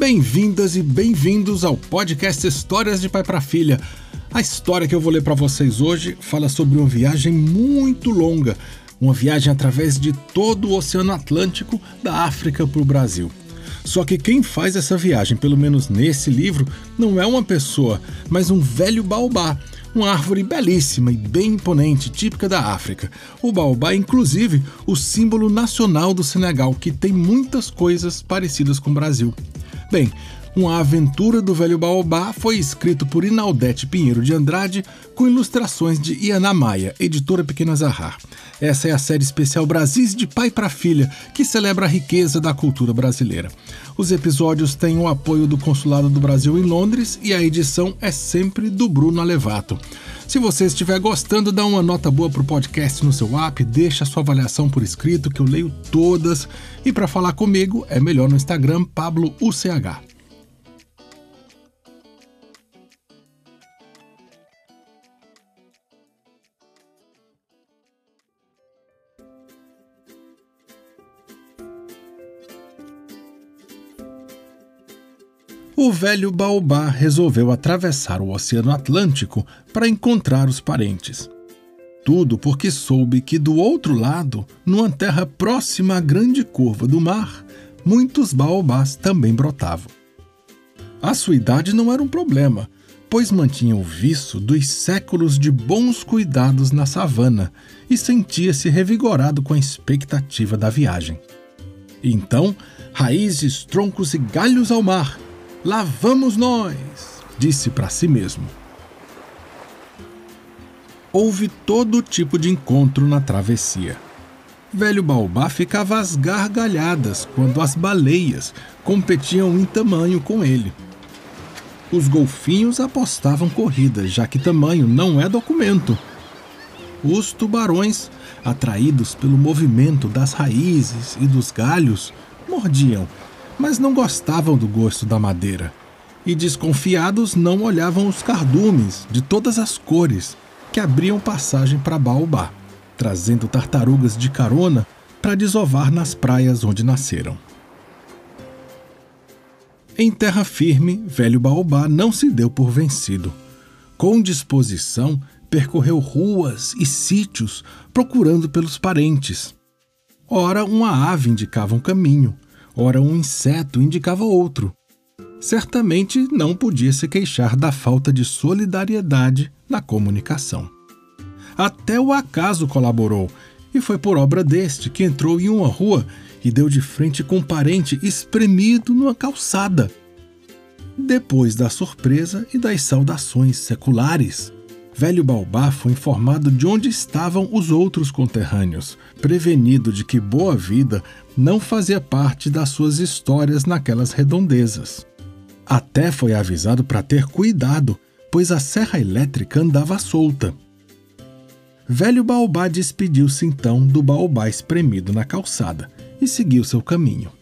Bem-vindas e bem-vindos ao podcast Histórias de Pai para Filha. A história que eu vou ler para vocês hoje fala sobre uma viagem muito longa, uma viagem através de todo o Oceano Atlântico, da África para o Brasil. Só que quem faz essa viagem, pelo menos nesse livro, não é uma pessoa, mas um velho baobá, uma árvore belíssima e bem imponente, típica da África. O baobá é, inclusive, o símbolo nacional do Senegal, que tem muitas coisas parecidas com o Brasil. Bem, uma Aventura do Velho Baobá foi escrito por Inaldete Pinheiro de Andrade, com ilustrações de Iana Maia, editora Pequena Zahar. Essa é a série especial Brasis de Pai para Filha, que celebra a riqueza da cultura brasileira. Os episódios têm o apoio do Consulado do Brasil em Londres e a edição é sempre do Bruno Alevato. Se você estiver gostando, dá uma nota boa pro podcast no seu app, deixa sua avaliação por escrito que eu leio todas. E para falar comigo é melhor no Instagram Pablo o velho Baobá resolveu atravessar o Oceano Atlântico para encontrar os parentes. Tudo porque soube que do outro lado, numa terra próxima à grande curva do mar, muitos baobás também brotavam. A sua idade não era um problema, pois mantinha o viço dos séculos de bons cuidados na savana e sentia-se revigorado com a expectativa da viagem. Então, raízes, troncos e galhos ao mar, Lá vamos nós, disse para si mesmo. Houve todo tipo de encontro na travessia. Velho Baobá ficava às gargalhadas quando as baleias competiam em tamanho com ele. Os golfinhos apostavam corridas, já que tamanho não é documento. Os tubarões, atraídos pelo movimento das raízes e dos galhos, mordiam mas não gostavam do gosto da madeira. E desconfiados não olhavam os cardumes de todas as cores que abriam passagem para Baobá, trazendo tartarugas de carona para desovar nas praias onde nasceram. Em terra firme, velho Baobá não se deu por vencido. Com disposição, percorreu ruas e sítios procurando pelos parentes. Ora, uma ave indicava um caminho, ora um inseto indicava outro. Certamente não podia se queixar da falta de solidariedade na comunicação. Até o acaso colaborou, e foi por obra deste que entrou em uma rua e deu de frente com um parente espremido numa calçada. Depois da surpresa e das saudações seculares, Velho Baobá foi informado de onde estavam os outros conterrâneos, prevenido de que Boa Vida não fazia parte das suas histórias naquelas redondezas. Até foi avisado para ter cuidado, pois a serra elétrica andava solta. Velho Baobá despediu-se então do baobá espremido na calçada e seguiu seu caminho.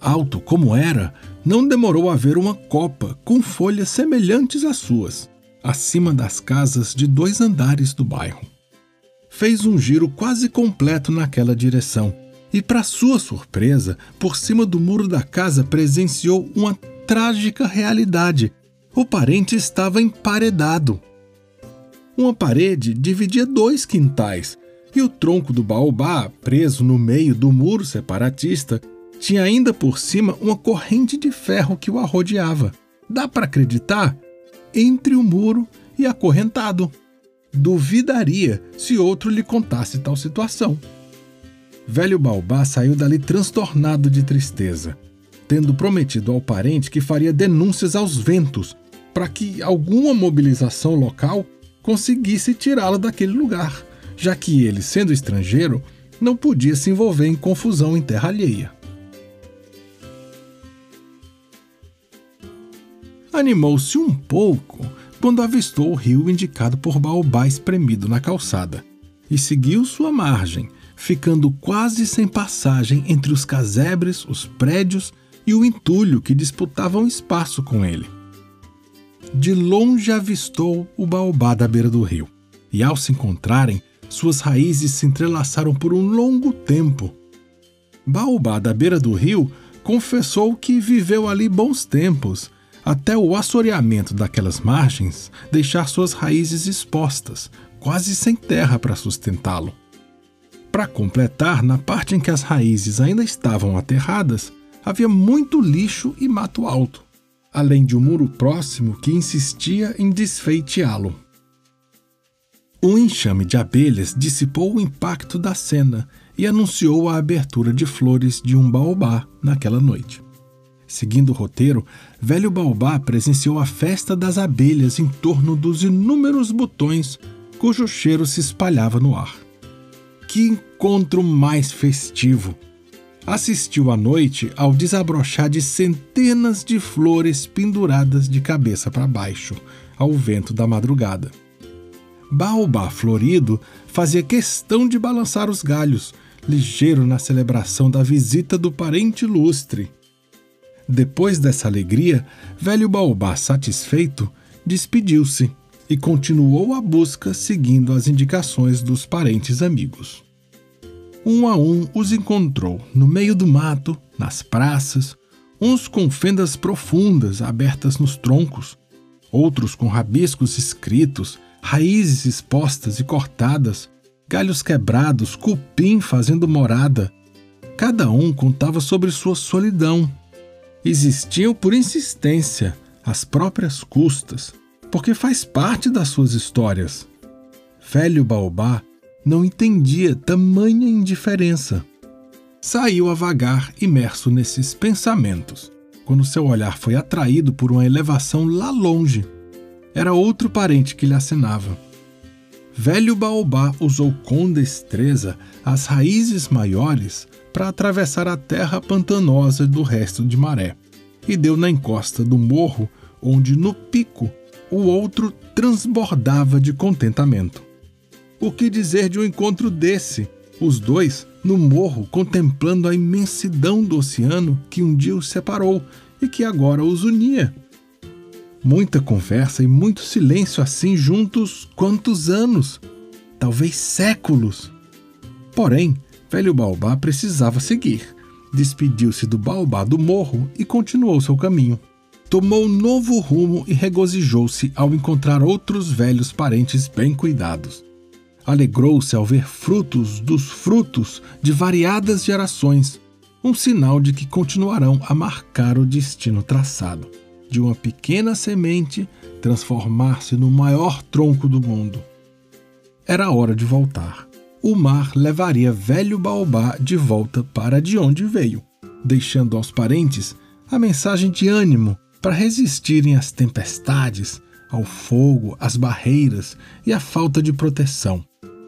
Alto como era, não demorou a ver uma copa com folhas semelhantes às suas acima das casas de dois andares do bairro. Fez um giro quase completo naquela direção e, para sua surpresa, por cima do muro da casa presenciou uma trágica realidade. O parente estava emparedado. Uma parede dividia dois quintais e o tronco do baobá, preso no meio do muro separatista, tinha ainda por cima uma corrente de ferro que o arrodeava. Dá para acreditar? Entre o muro e acorrentado. Duvidaria se outro lhe contasse tal situação. Velho Baobá saiu dali transtornado de tristeza, tendo prometido ao parente que faria denúncias aos ventos para que alguma mobilização local conseguisse tirá-lo daquele lugar, já que ele, sendo estrangeiro, não podia se envolver em confusão em terra alheia. Animou-se um pouco quando avistou o rio indicado por Baobá espremido na calçada e seguiu sua margem, ficando quase sem passagem entre os casebres, os prédios e o entulho que disputavam espaço com ele. De longe avistou o baobá da beira do rio, e ao se encontrarem, suas raízes se entrelaçaram por um longo tempo. Baobá da beira do rio confessou que viveu ali bons tempos, até o assoreamento daquelas margens deixar suas raízes expostas, quase sem terra para sustentá-lo. Para completar, na parte em que as raízes ainda estavam aterradas, havia muito lixo e mato alto, além de um muro próximo que insistia em desfeiteá-lo. Um enxame de abelhas dissipou o impacto da cena e anunciou a abertura de flores de um baobá naquela noite. Seguindo o roteiro, Velho Baobá presenciou a festa das abelhas em torno dos inúmeros botões cujo cheiro se espalhava no ar. Que encontro mais festivo! Assistiu à noite ao desabrochar de centenas de flores penduradas de cabeça para baixo, ao vento da madrugada. Baobá florido fazia questão de balançar os galhos, ligeiro na celebração da visita do parente ilustre. Depois dessa alegria, velho Baobá, satisfeito, despediu-se e continuou a busca seguindo as indicações dos parentes amigos. Um a um os encontrou no meio do mato, nas praças, uns com fendas profundas abertas nos troncos, outros com rabiscos escritos, raízes expostas e cortadas, galhos quebrados, cupim fazendo morada. Cada um contava sobre sua solidão. Existiam por insistência, às próprias custas, porque faz parte das suas histórias. Velho Baobá não entendia tamanha indiferença. Saiu a vagar, imerso nesses pensamentos, quando seu olhar foi atraído por uma elevação lá longe. Era outro parente que lhe acenava. Velho Baobá usou com destreza as raízes maiores para atravessar a terra pantanosa do resto de maré e deu na encosta do morro, onde no pico o outro transbordava de contentamento. O que dizer de um encontro desse? Os dois no morro contemplando a imensidão do oceano que um dia os separou e que agora os unia. Muita conversa e muito silêncio assim juntos quantos anos? Talvez séculos. Porém, velho Baobá precisava seguir. Despediu-se do Baobá do morro e continuou seu caminho. Tomou um novo rumo e regozijou-se ao encontrar outros velhos parentes bem cuidados. Alegrou-se ao ver frutos dos frutos de variadas gerações, um sinal de que continuarão a marcar o destino traçado de uma pequena semente transformar-se no maior tronco do mundo. Era hora de voltar. O mar levaria velho Baobá de volta para de onde veio, deixando aos parentes a mensagem de ânimo para resistirem às tempestades, ao fogo, às barreiras e à falta de proteção,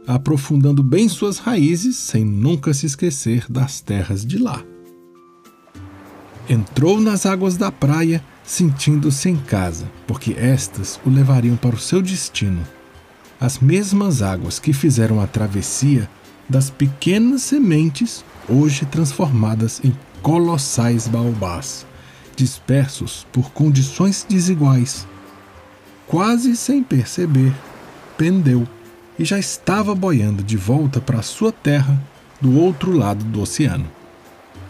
aprofundando bem suas raízes sem nunca se esquecer das terras de lá. Entrou nas águas da praia sentindo-se em casa, porque estas o levariam para o seu destino. As mesmas águas que fizeram a travessia das pequenas sementes, hoje transformadas em colossais baobás, dispersos por condições desiguais. Quase sem perceber, pendeu e já estava boiando de volta para sua terra do outro lado do oceano.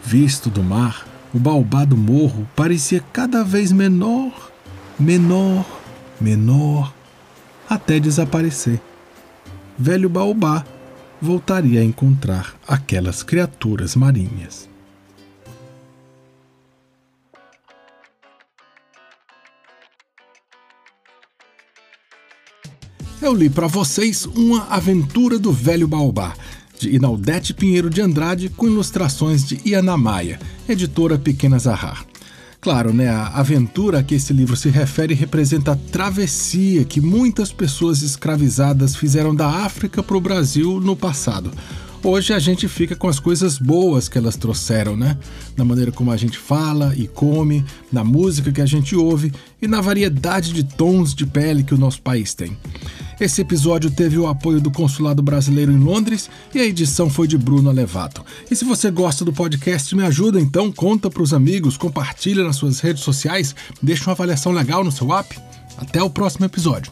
Visto do mar, o baobá do morro parecia cada vez menor, menor, menor, até desaparecer. Velho baobá voltaria a encontrar aquelas criaturas marinhas. Eu li para vocês uma aventura do velho baobá de Inaldete Pinheiro de Andrade, com ilustrações de Iana Maia, editora Pequena Zahar. Claro, né, a aventura a que esse livro se refere representa a travessia que muitas pessoas escravizadas fizeram da África para o Brasil no passado. Hoje a gente fica com as coisas boas que elas trouxeram, né? Na maneira como a gente fala e come, na música que a gente ouve e na variedade de tons de pele que o nosso país tem. Esse episódio teve o apoio do Consulado Brasileiro em Londres e a edição foi de Bruno Alevato. E se você gosta do podcast, me ajuda então, conta para os amigos, compartilha nas suas redes sociais, deixa uma avaliação legal no seu app. Até o próximo episódio.